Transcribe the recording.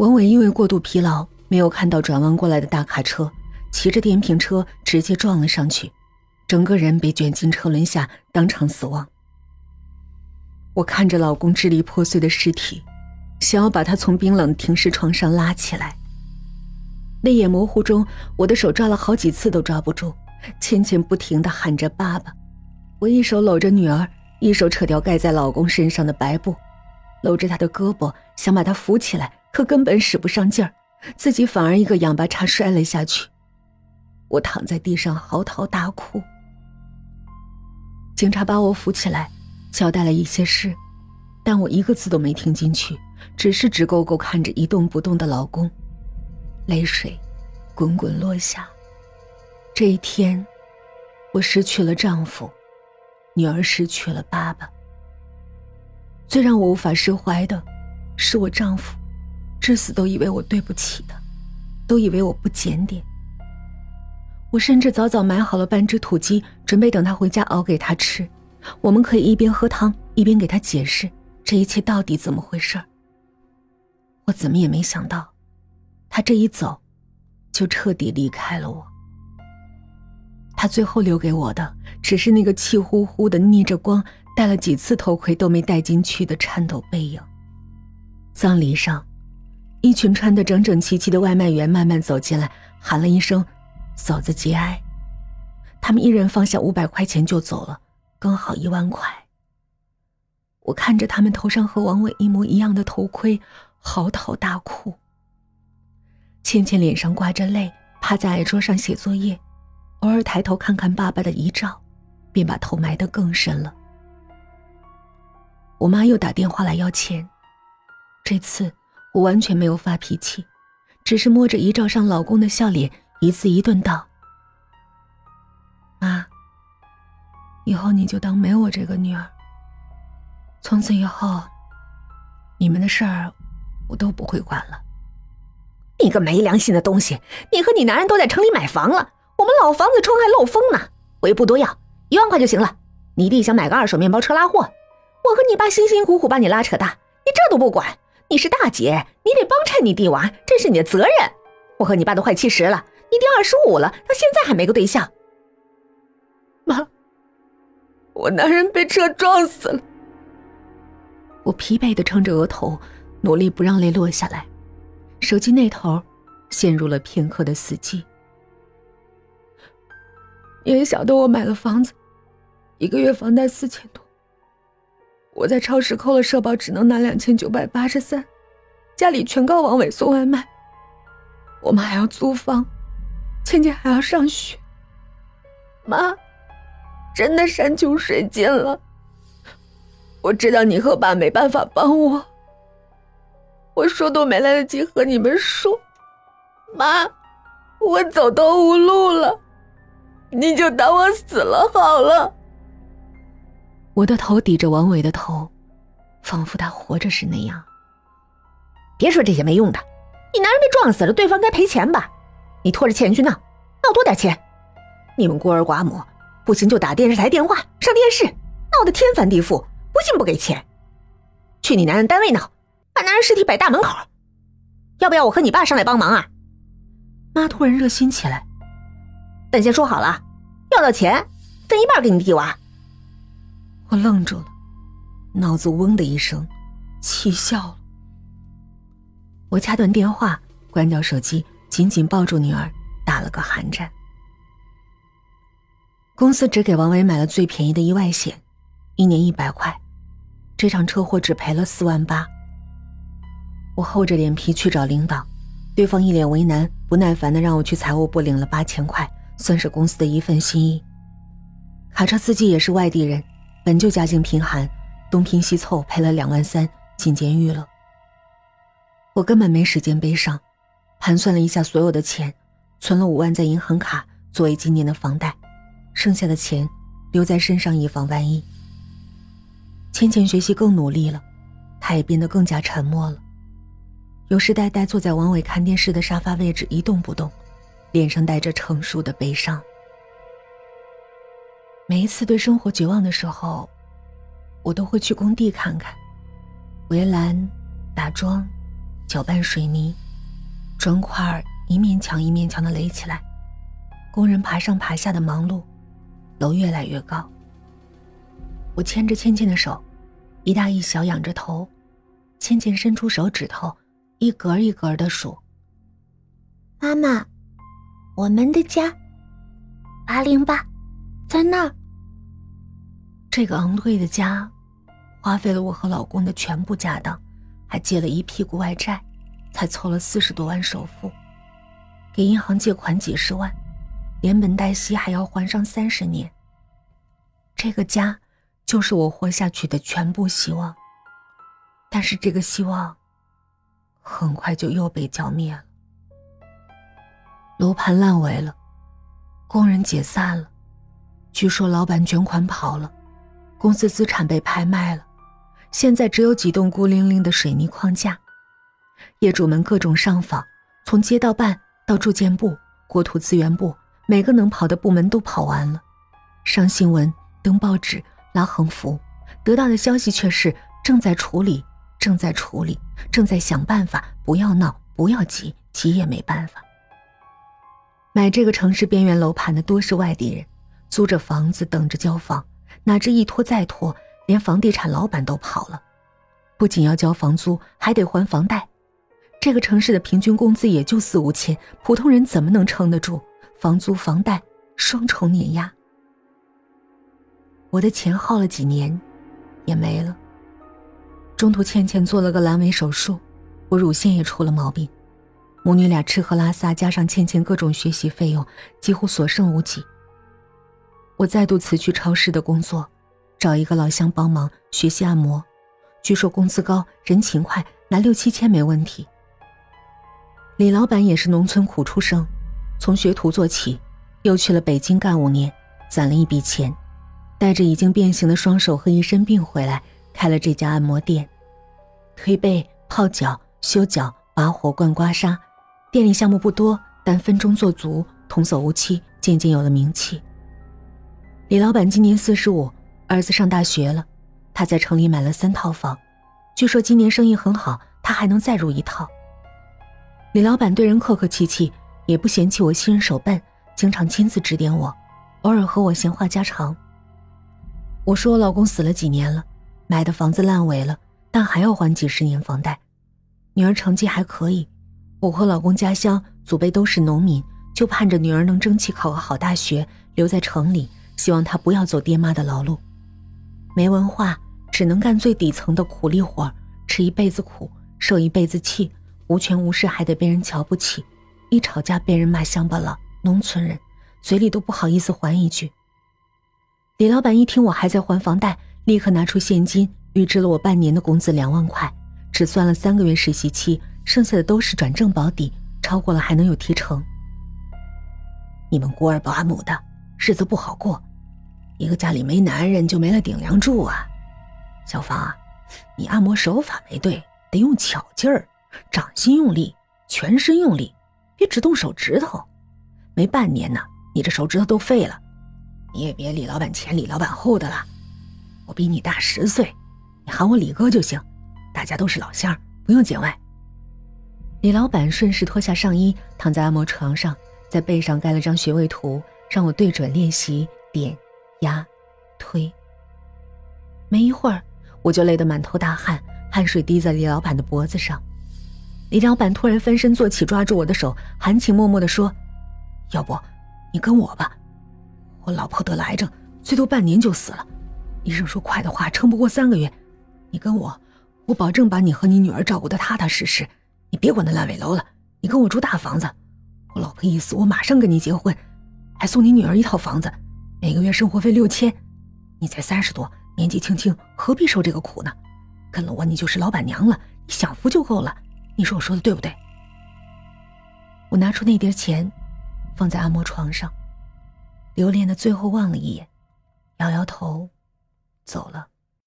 文伟因为过度疲劳，没有看到转弯过来的大卡车，骑着电瓶车直接撞了上去，整个人被卷进车轮下，当场死亡。我看着老公支离破碎的尸体，想要把他从冰冷停尸床上拉起来。泪眼模糊中，我的手抓了好几次都抓不住，倩倩不停的喊着“爸爸”，我一手搂着女儿，一手扯掉盖在老公身上的白布，搂着他的胳膊，想把他扶起来。可根本使不上劲儿，自己反而一个仰八叉摔了下去。我躺在地上嚎啕大哭。警察把我扶起来，交代了一些事，但我一个字都没听进去，只是直勾勾看着一动不动的老公，泪水滚滚落下。这一天，我失去了丈夫，女儿失去了爸爸。最让我无法释怀的，是我丈夫。至死都以为我对不起他，都以为我不检点。我甚至早早买好了半只土鸡，准备等他回家熬给他吃。我们可以一边喝汤，一边给他解释这一切到底怎么回事我怎么也没想到，他这一走，就彻底离开了我。他最后留给我的，只是那个气呼呼的、逆着光、戴了几次头盔都没戴进去的颤抖背影。葬礼上。一群穿得整整齐齐的外卖员慢慢走进来，喊了一声：“嫂子节哀。”他们一人放下五百块钱就走了，刚好一万块。我看着他们头上和王伟一模一样的头盔，嚎啕大哭。倩倩脸上挂着泪，趴在桌上写作业，偶尔抬头看看爸爸的遗照，便把头埋得更深了。我妈又打电话来要钱，这次。我完全没有发脾气，只是摸着遗照上老公的笑脸，一字一顿道：“妈，以后你就当没我这个女儿。从此以后，你们的事儿我都不会管了。”你个没良心的东西！你和你男人都在城里买房了，我们老房子窗还漏风呢。我也不多要，一万块就行了。你弟想买个二手面包车拉货，我和你爸辛辛苦苦把你拉扯大，你这都不管。你是大姐，你得帮衬你弟娃，这是你的责任。我和你爸都快七十了，你弟二十五了，到现在还没个对象。妈，我男人被车撞死了。我疲惫的撑着额头，努力不让泪落下来。手机那头陷入了片刻的死寂。你也晓得我买了房子，一个月房贷四千多。我在超市扣了社保，只能拿两千九百八十三，家里全靠王伟送外卖。我们还要租房，倩倩还要上学。妈，真的山穷水尽了。我知道你和爸没办法帮我，我说都没来得及和你们说。妈，我走投无路了，你就当我死了好了。我的头抵着王伟的头，仿佛他活着时那样。别说这些没用的，你男人被撞死了，对方该赔钱吧？你拖着钱去闹，闹多点钱。你们孤儿寡母，不行就打电视台电话，上电视，闹得天翻地覆，不信不给钱。去你男人单位闹，把男人尸体摆大门口。要不要我和你爸上来帮忙啊？妈突然热心起来。但先说好了，要到钱分一半给你弟娃。我愣住了，脑子嗡的一声，气笑了。我掐断电话，关掉手机，紧紧抱住女儿，打了个寒战。公司只给王伟买了最便宜的意外险，一年一百块，这场车祸只赔了四万八。我厚着脸皮去找领导，对方一脸为难，不耐烦的让我去财务部领了八千块，算是公司的一份心意。卡车司机也是外地人。本就家境贫寒，东拼西凑赔了两万三，进监狱了。我根本没时间悲伤，盘算了一下所有的钱，存了五万在银行卡作为今年的房贷，剩下的钱留在身上以防万一。倩倩学习更努力了，她也变得更加沉默了，有时呆呆坐在王伟看电视的沙发位置一动不动，脸上带着成熟的悲伤。每一次对生活绝望的时候，我都会去工地看看，围栏、打桩、搅拌水泥，砖块一面墙一面墙的垒起来，工人爬上爬下的忙碌，楼越来越高。我牵着倩倩的手，一大一小仰着头，倩倩伸出手指头，一格一格的数。妈妈，我们的家，八零八，在那儿。这个昂贵的家，花费了我和老公的全部家当，还借了一屁股外债，才凑了四十多万首付。给银行借款几十万，连本带息还要还上三十年。这个家，就是我活下去的全部希望。但是这个希望，很快就又被浇灭了。楼盘烂尾了，工人解散了，据说老板卷款跑了。公司资产被拍卖了，现在只有几栋孤零零的水泥框架。业主们各种上访，从街道办到住建部、国土资源部，每个能跑的部门都跑完了。上新闻、登报纸、拉横幅，得到的消息却是正在处理，正在处理，正在想办法。不要闹，不要急，急也没办法。买这个城市边缘楼盘的多是外地人，租着房子等着交房。哪知一拖再拖，连房地产老板都跑了，不仅要交房租，还得还房贷。这个城市的平均工资也就四五千，普通人怎么能撑得住？房租、房贷双重碾压，我的钱耗了几年，也没了。中途倩倩做了个阑尾手术，我乳腺也出了毛病，母女俩吃喝拉撒，加上倩倩各种学习费用，几乎所剩无几。我再度辞去超市的工作，找一个老乡帮忙学习按摩，据说工资高，人勤快，拿六七千没问题。李老板也是农村苦出生，从学徒做起，又去了北京干五年，攒了一笔钱，带着已经变形的双手和一身病回来，开了这家按摩店，推背、泡脚、修脚、拔火罐、刮痧，店里项目不多，但分钟做足，童叟无欺，渐渐有了名气。李老板今年四十五，儿子上大学了，他在城里买了三套房，据说今年生意很好，他还能再入一套。李老板对人客客气气，也不嫌弃我心人手笨，经常亲自指点我，偶尔和我闲话家常。我说我老公死了几年了，买的房子烂尾了，但还要还几十年房贷。女儿成绩还可以，我和老公家乡祖辈都是农民，就盼着女儿能争气考个好大学，留在城里。希望他不要走爹妈的老路，没文化，只能干最底层的苦力活，吃一辈子苦，受一辈子气，无权无势，还得被人瞧不起，一吵架被人骂乡巴佬、农村人，嘴里都不好意思还一句。李老板一听我还在还房贷，立刻拿出现金预支了我半年的工资两万块，只算了三个月实习期，剩下的都是转正保底，超过了还能有提成。你们孤儿寡母的日子不好过。一个家里没男人就没了顶梁柱啊，小芳，你按摩手法没对，得用巧劲儿，掌心用力，全身用力，别只动手指头。没半年呢，你这手指头都废了。你也别李老板前李老板后的了，我比你大十岁，你喊我李哥就行，大家都是老乡，不用见外。李老板顺势脱下上衣，躺在按摩床上，在背上盖了张穴位图，让我对准练习点。压，推。没一会儿，我就累得满头大汗，汗水滴在李老板的脖子上。李老板突然翻身坐起，抓住我的手，含情脉脉地说：“要不，你跟我吧。我老婆得癌症，最多半年就死了。医生说快的话，撑不过三个月。你跟我，我保证把你和你女儿照顾得踏踏实实。你别管那烂尾楼了，你跟我住大房子。我老婆一死，我马上跟你结婚，还送你女儿一套房子。”每个月生活费六千，你才三十多，年纪轻轻，何必受这个苦呢？跟了我，你就是老板娘了，你享福就够了。你说我说的对不对？我拿出那叠钱，放在按摩床上，留恋的最后望了一眼，摇摇头，走了。